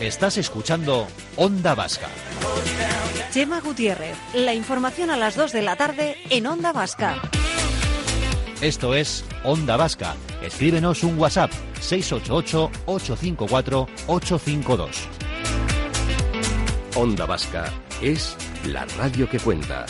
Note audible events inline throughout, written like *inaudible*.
Estás escuchando Onda Vasca. Chema Gutiérrez, la información a las 2 de la tarde en Onda Vasca. Esto es Onda Vasca. Escríbenos un WhatsApp 688-854-852. Onda Vasca es la radio que cuenta.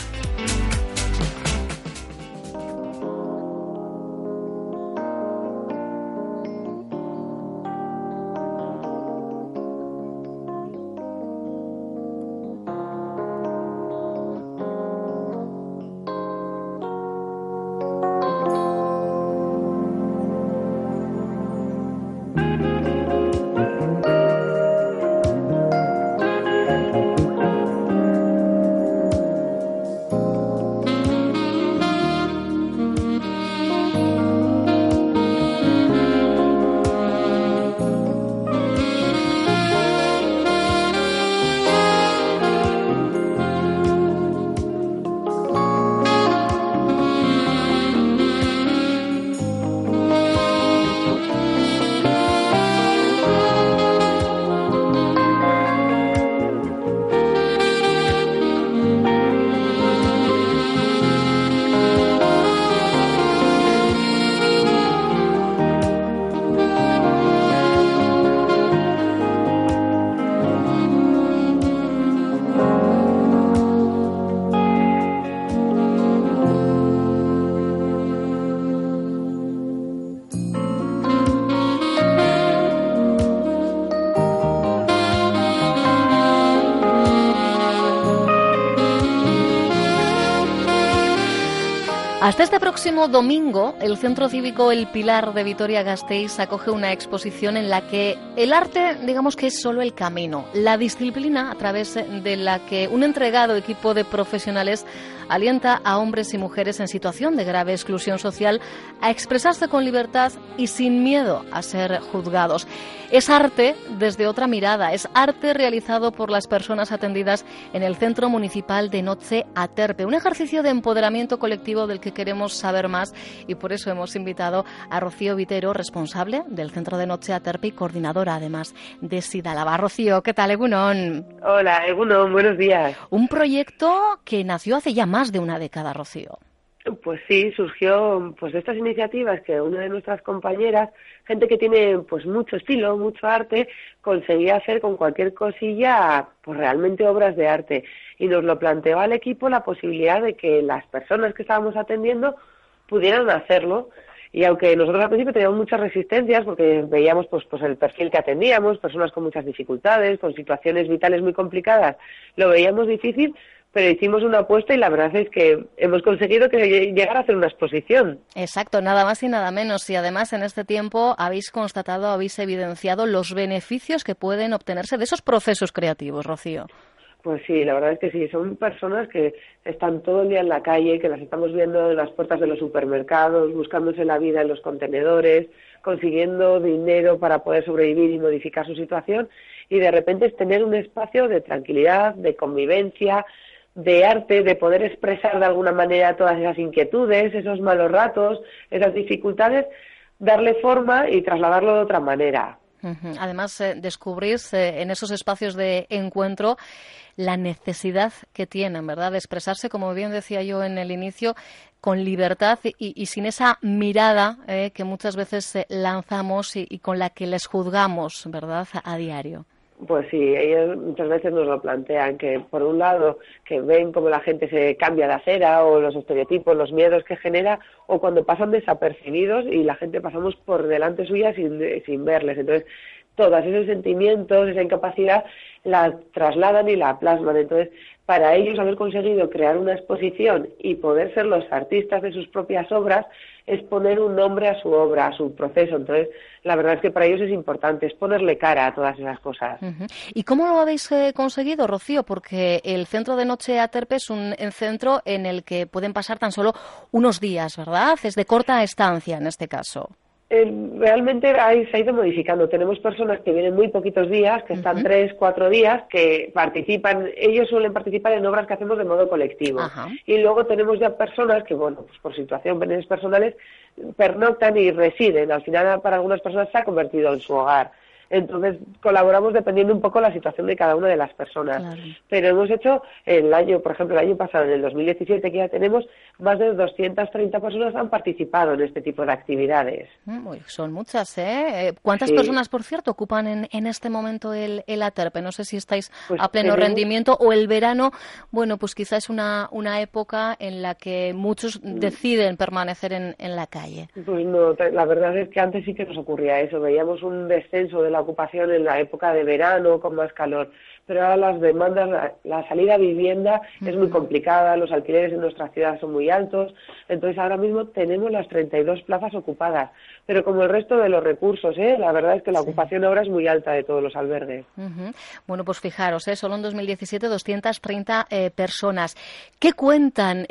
Hasta este próximo domingo, el Centro Cívico El Pilar de Vitoria-Gasteiz acoge una exposición en la que el arte, digamos que es solo el camino, la disciplina a través de la que un entregado equipo de profesionales alienta a hombres y mujeres en situación de grave exclusión social a expresarse con libertad y sin miedo a ser juzgados. Es arte desde otra mirada, es arte realizado por las personas atendidas en el Centro Municipal de Noche Aterpe, un ejercicio de empoderamiento colectivo del que queremos saber más y por eso hemos invitado a Rocío Vitero, responsable del Centro de Noche Aterpe y coordinadora además de Sidalaba. Rocío, ¿qué tal, Egunon? Hola, Egunon, buenos días. Un proyecto que nació hace ya más de una década, Rocío. Pues sí, surgió pues de estas iniciativas que una de nuestras compañeras, gente que tiene pues mucho estilo, mucho arte, conseguía hacer con cualquier cosilla pues realmente obras de arte y nos lo planteó al equipo la posibilidad de que las personas que estábamos atendiendo pudieran hacerlo y aunque nosotros al principio teníamos muchas resistencias porque veíamos pues pues el perfil que atendíamos, personas con muchas dificultades, con situaciones vitales muy complicadas, lo veíamos difícil, pero hicimos una apuesta y la verdad es que hemos conseguido que llegara a hacer una exposición. Exacto, nada más y nada menos. Y además en este tiempo habéis constatado, habéis evidenciado los beneficios que pueden obtenerse de esos procesos creativos, Rocío. Pues sí, la verdad es que sí, son personas que están todo el día en la calle, que las estamos viendo en las puertas de los supermercados, buscándose la vida en los contenedores, consiguiendo dinero para poder sobrevivir y modificar su situación, y de repente es tener un espacio de tranquilidad, de convivencia, de arte, de poder expresar de alguna manera todas esas inquietudes, esos malos ratos, esas dificultades, darle forma y trasladarlo de otra manera. Además, eh, eh, en esos espacios de encuentro la necesidad que tienen, ¿verdad?, de expresarse, como bien decía yo en el inicio, con libertad y, sin esa mirada eh, que muchas veces lanzamos y, y, con la que les juzgamos, ¿verdad?, a diario. Pues sí, ellos muchas veces nos lo plantean, que por un lado, que ven cómo la gente se cambia de acera o los estereotipos, los miedos que genera, o cuando pasan desapercibidos y la gente pasamos por delante suya sin, sin verles. Entonces, todos esos sentimientos, esa incapacidad, la trasladan y la plasman. Entonces, para ellos haber conseguido crear una exposición y poder ser los artistas de sus propias obras es poner un nombre a su obra, a su proceso. Entonces, la verdad es que para ellos es importante, es ponerle cara a todas esas cosas. ¿Y cómo lo habéis eh, conseguido, Rocío? Porque el centro de noche Aterpe es un centro en el que pueden pasar tan solo unos días, ¿verdad? Es de corta estancia en este caso. Eh, realmente se ha ido modificando. Tenemos personas que vienen muy poquitos días, que están tres, cuatro días, que participan, ellos suelen participar en obras que hacemos de modo colectivo. Y luego tenemos ya personas que, bueno, pues por situación, personales, pernoctan y residen. Al final, para algunas personas se ha convertido en su hogar. Entonces, colaboramos dependiendo un poco la situación de cada una de las personas. Pero hemos hecho el año, por ejemplo, el año pasado, en el 2017 que ya tenemos, más de 230 personas han participado en este tipo de actividades. Mm, son muchas, ¿eh? eh ¿Cuántas personas, por cierto, ocupan en, en este momento el, el ATERPE? No sé si estáis pues a pleno rendimiento o el verano, bueno, pues quizás es una, una época en la que muchos mm. deciden permanecer en, en la calle. Pues no, la verdad es que antes sí que nos ocurría eso. Veíamos un descenso de la ocupación en la época de verano con más calor. Pero ahora las demandas, la, salida a vivienda es muy complicada, los alquileres en nuestra ciudad son muy altos, entonces ahora mismo tenemos las 32 plazas ocupadas, pero como el resto de los recursos, ¿eh? la verdad es que la ocupación ahora es muy alta de todos los albergues. Bueno, pues fijaros, ¿eh? solo en 2017 230 eh, personas. ¿Qué cuentan?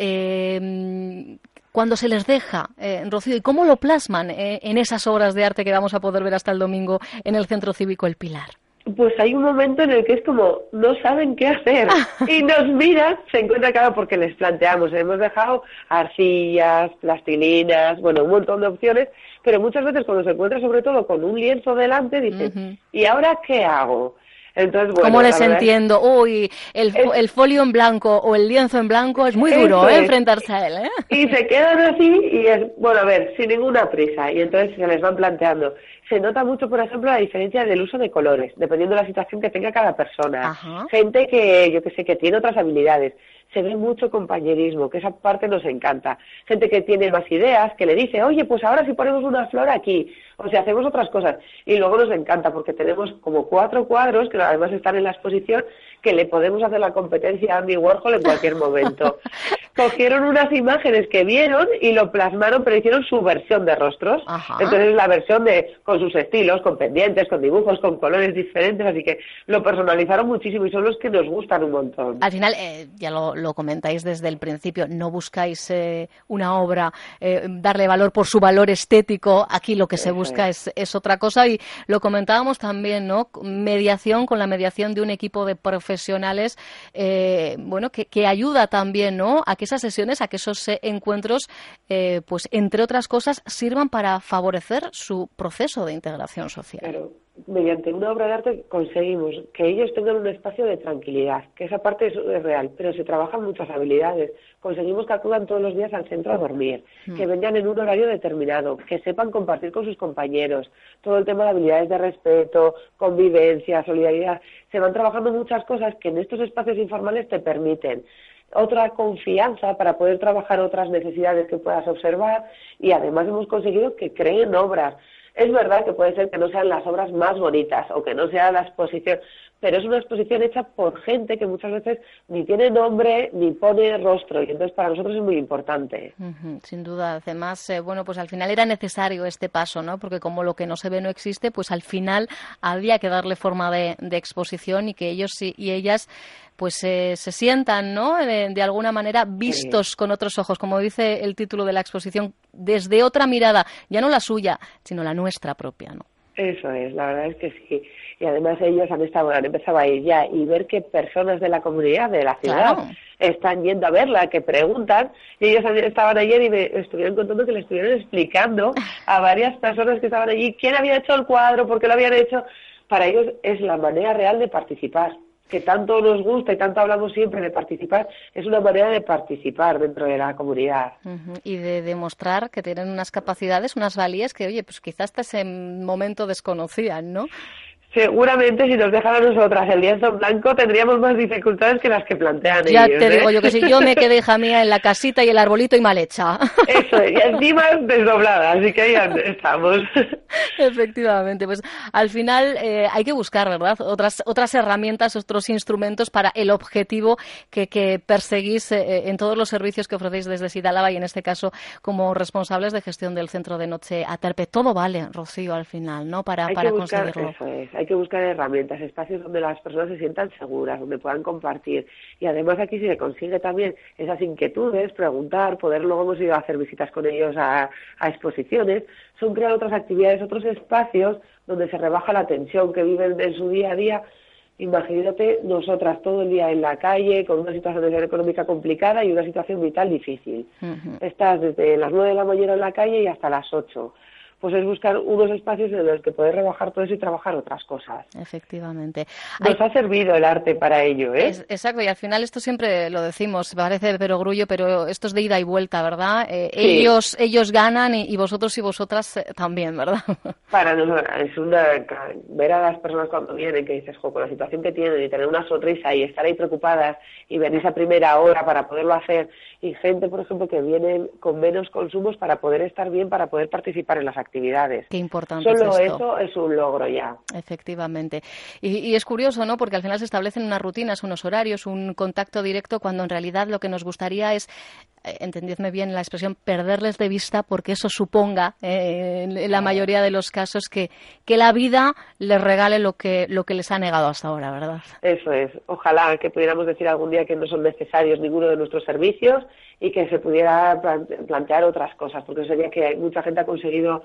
Cuando se les deja, eh, Rocío, y cómo lo plasman eh, en esas obras de arte que vamos a poder ver hasta el domingo en el Centro Cívico El Pilar. Pues hay un momento en el que es como no saben qué hacer y nos miran, se encuentra claro porque les planteamos, hemos dejado arcillas, plastilinas, bueno, un montón de opciones, pero muchas veces cuando se encuentra sobre todo con un lienzo delante dicen, ¿y ahora qué hago? Entonces, ¿Cómo les entiendo? Uy, el, el, folio en blanco o el lienzo en blanco es muy duro ¿eh? enfrentarse a él. ¿eh? Y se quedan así y es, bueno, a ver, sin ninguna prisa. Y entonces se les van planteando. Se nota mucho, por ejemplo, la diferencia del uso de colores, dependiendo de la situación que tenga cada persona. Gente que, yo que sé, que tiene otras habilidades se ve mucho compañerismo, que esa parte nos encanta. Gente que tiene más ideas, que le dice, oye, pues ahora si ponemos una flor aquí, o si hacemos otras cosas. Y luego nos encanta porque tenemos como cuatro cuadros que además están en la exposición que le podemos hacer la competencia a Andy Warhol en cualquier momento. *laughs* Cogieron unas imágenes que vieron y lo plasmaron, pero hicieron su versión de rostros. Entonces la versión de con sus estilos, con pendientes, con dibujos, con colores diferentes, así que lo personalizaron muchísimo y son los que nos gustan un montón. Al final, eh, ya lo, comentáis desde el principio, no buscáis eh, una obra, eh, darle valor por su valor estético, aquí lo que se busca es, es otra cosa y lo comentábamos también, ¿no? Mediación con la mediación de un equipo de profesionales profesionales, eh, bueno, que, ayuda también, ¿no? A que esas sesiones, a que esos eh, encuentros, eh, pues entre otras cosas, sirvan para favorecer su proceso de integración social mediante una obra de arte conseguimos que ellos tengan un espacio de tranquilidad, que esa parte es, real, pero se trabajan muchas habilidades. Conseguimos que acudan todos los días al centro a dormir, mm. que vengan en un horario determinado, que sepan compartir con sus compañeros, todo el tema de habilidades de respeto, convivencia, solidaridad. Se van trabajando muchas cosas que en estos espacios informales te permiten otra confianza para poder trabajar otras necesidades que puedas observar y además hemos conseguido que creen obras es verdad que puede ser que no sean las obras más bonitas o que no sea la exposición, pero es una exposición hecha por gente que muchas veces ni tiene nombre ni pone rostro y entonces para nosotros es muy importante. sin duda, además, eh, bueno, pues al final era necesario este paso, ¿no? Porque como lo que no se ve no existe, pues al final había que darle forma de, exposición y que ellos y ellas pues se sientan, ¿no? De, alguna manera vistos con otros ojos, como dice el título de la exposición, desde otra mirada, ya no la suya, sino la nuestra propia, ¿no? Eso es, la verdad es que sí. Y además ellos han estado, han empezado a ir ya y ver que personas de la comunidad, de la ciudad, están yendo a verla, que preguntan. Y ellos estaban ayer y me estuvieron contando que le estuvieron explicando *laughs* a varias personas que estaban allí quién había hecho el cuadro, por qué lo habían hecho. Para ellos es la manera real de participar que tanto nos gusta y tanto hablamos siempre de participar, es una manera de participar dentro de la comunidad. Y de demostrar que tienen unas capacidades, unas valías que, oye, pues quizás hasta ese momento desconocían, ¿no? Seguramente si nos dejan a nosotras el lienzo en blanco tendríamos más dificultades que las que plantean ya ellos. te ¿eh? digo yo que si yo me *laughs* quedé hija mía en la casita y el arbolito y mal hecha. Eso, y *laughs* encima desdoblada, así que ahí estamos. Efectivamente, pues al final eh, hay que buscar, ¿verdad? Otras, otras herramientas, otros instrumentos para el objetivo que, que perseguís eh, en todos los servicios que ofrecéis desde Sidalaba y en este caso como responsables de gestión del centro de noche Aterpe. Todo vale, Rocío, al final, ¿no? Para, hay para que buscar, conseguirlo. Eso es, hay que buscar herramientas, espacios donde las personas se sientan seguras, donde puedan compartir. Y además aquí se consigue también esas inquietudes, preguntar, poder luego hemos ido a hacer visitas con ellos a, a exposiciones, son crear otras actividades, otros espacios donde se rebaja la tensión que viven en su día a día. Imagínate nosotras todo el día en la calle con una situación económica complicada y una situación vital difícil. Estás desde las nueve de la mañana en la calle y hasta las ocho. Pues es buscar unos espacios en los que poder rebajar todo eso y trabajar otras cosas. Efectivamente. Hay- Nos ha servido el arte para ello, ¿eh? Es- exacto, y al final esto siempre lo decimos, parece perogrullo, pero esto es de ida y vuelta, ¿verdad? Eh, Sí. Ellos ellos ganan y, y vosotros y vosotras eh, también, ¿verdad? *laughs* Para nosotros es una ver a las personas cuando vienen que dices, jo, con la situación que tienen y tener una sonrisa y estar ahí preocupadas y venir a primera hora para poderlo hacer y gente, por ejemplo, que vienen con menos consumos para poder estar bien, para poder participar en las actividades. Qué importante Solo es esto. eso es un logro ya. Efectivamente. Y, y es curioso, ¿no? Porque al final se establecen unas rutinas, unos horarios, un contacto directo, cuando en realidad lo que nos gustaría es, eh, entendidme bien la expresión, perderles de vista, porque eso suponga, eh, en, la mayoría de los casos, que, que la vida les regale lo que, lo que les ha negado hasta ahora, ¿verdad? Eso es. Ojalá que pudiéramos decir algún día que no son necesarios ninguno de nuestros servicios y que se pudiera plante- plantear otras cosas, porque sería que mucha gente ha conseguido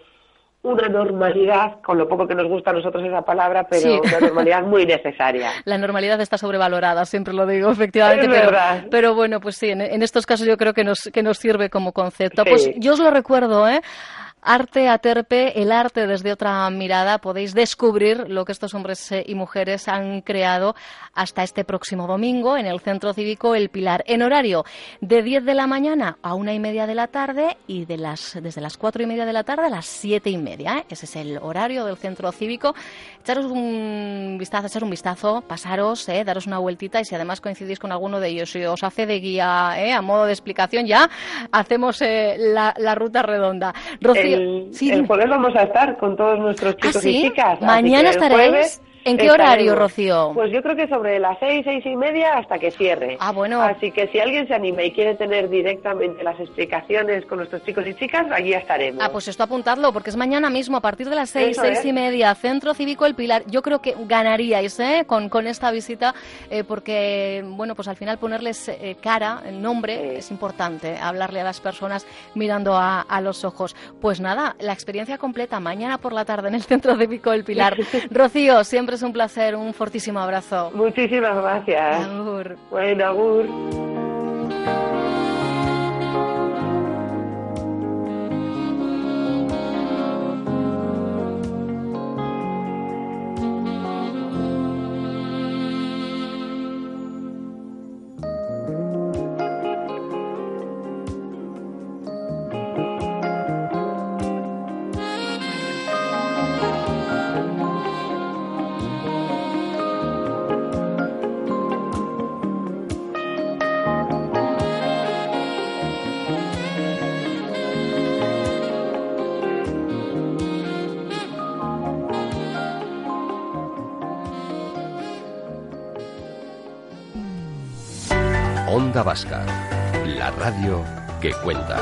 una normalidad, con lo poco que nos gusta a nosotros esa palabra, pero Sí. una normalidad muy necesaria. *laughs* La normalidad está sobrevalorada, siempre lo digo, efectivamente. Es pero, verdad. pero bueno, pues sí, en, en estos casos yo creo que nos, que nos sirve como concepto. Sí. Pues yo os lo recuerdo, ¿eh? Arte Aterpe, el arte desde otra mirada, podéis descubrir lo que estos hombres eh, y mujeres han creado hasta este próximo domingo en el Centro Cívico El Pilar, en horario de 10 de la mañana a una y media de la tarde y de las, desde las cuatro y media de la tarde a las siete y media. ¿eh? Ese es el horario del Centro Cívico. Echaros un vistazo, echar un vistazo, pasaros, ¿eh? daros una vueltita y si además coincidís con alguno de ellos y os hace de guía ¿eh? a modo de explicación, ya hacemos eh, la, ruta redonda. El, sí, el dime. jueves vamos a estar con todos nuestros ¿Ah, chicos sí? y chicas. Mañana estaréis. ¿En qué horario. Rocío? Pues yo creo que sobre las seis, seis y media hasta que cierre. Ah, bueno. Así que si alguien se anima y quiere tener directamente las explicaciones con nuestros chicos y chicas, allí estaremos. Ah, pues esto apuntadlo, porque es mañana mismo, a partir de las seis, Eso seis es. y media, Centro Cívico El Pilar. Yo creo que ganaríais ¿eh? con, con esta visita, eh, porque, bueno, pues al final ponerles eh, cara, el nombre, es importante, hablarle a las personas mirando a, a los ojos. Pues nada, la experiencia completa mañana por la tarde en el Centro Cívico El Pilar. *laughs* Rocío, siempre es un placer, un fortísimo abrazo. Muchísimas gracias. Agur. Bueno, Agur. La radio que cuenta.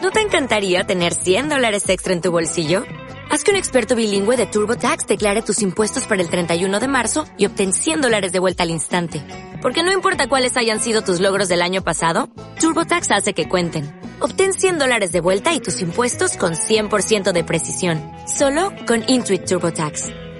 ¿No te encantaría tener 100 dólares extra en tu bolsillo? Haz que un experto bilingüe de TurboTax declare tus impuestos para el 31 de marzo y obtén 100 dólares de vuelta al instante. Porque no importa cuáles hayan sido tus logros del año pasado, TurboTax hace que cuenten. Obtén 100 dólares de vuelta y tus impuestos con 100% de precisión. Solo con Intuit TurboTax.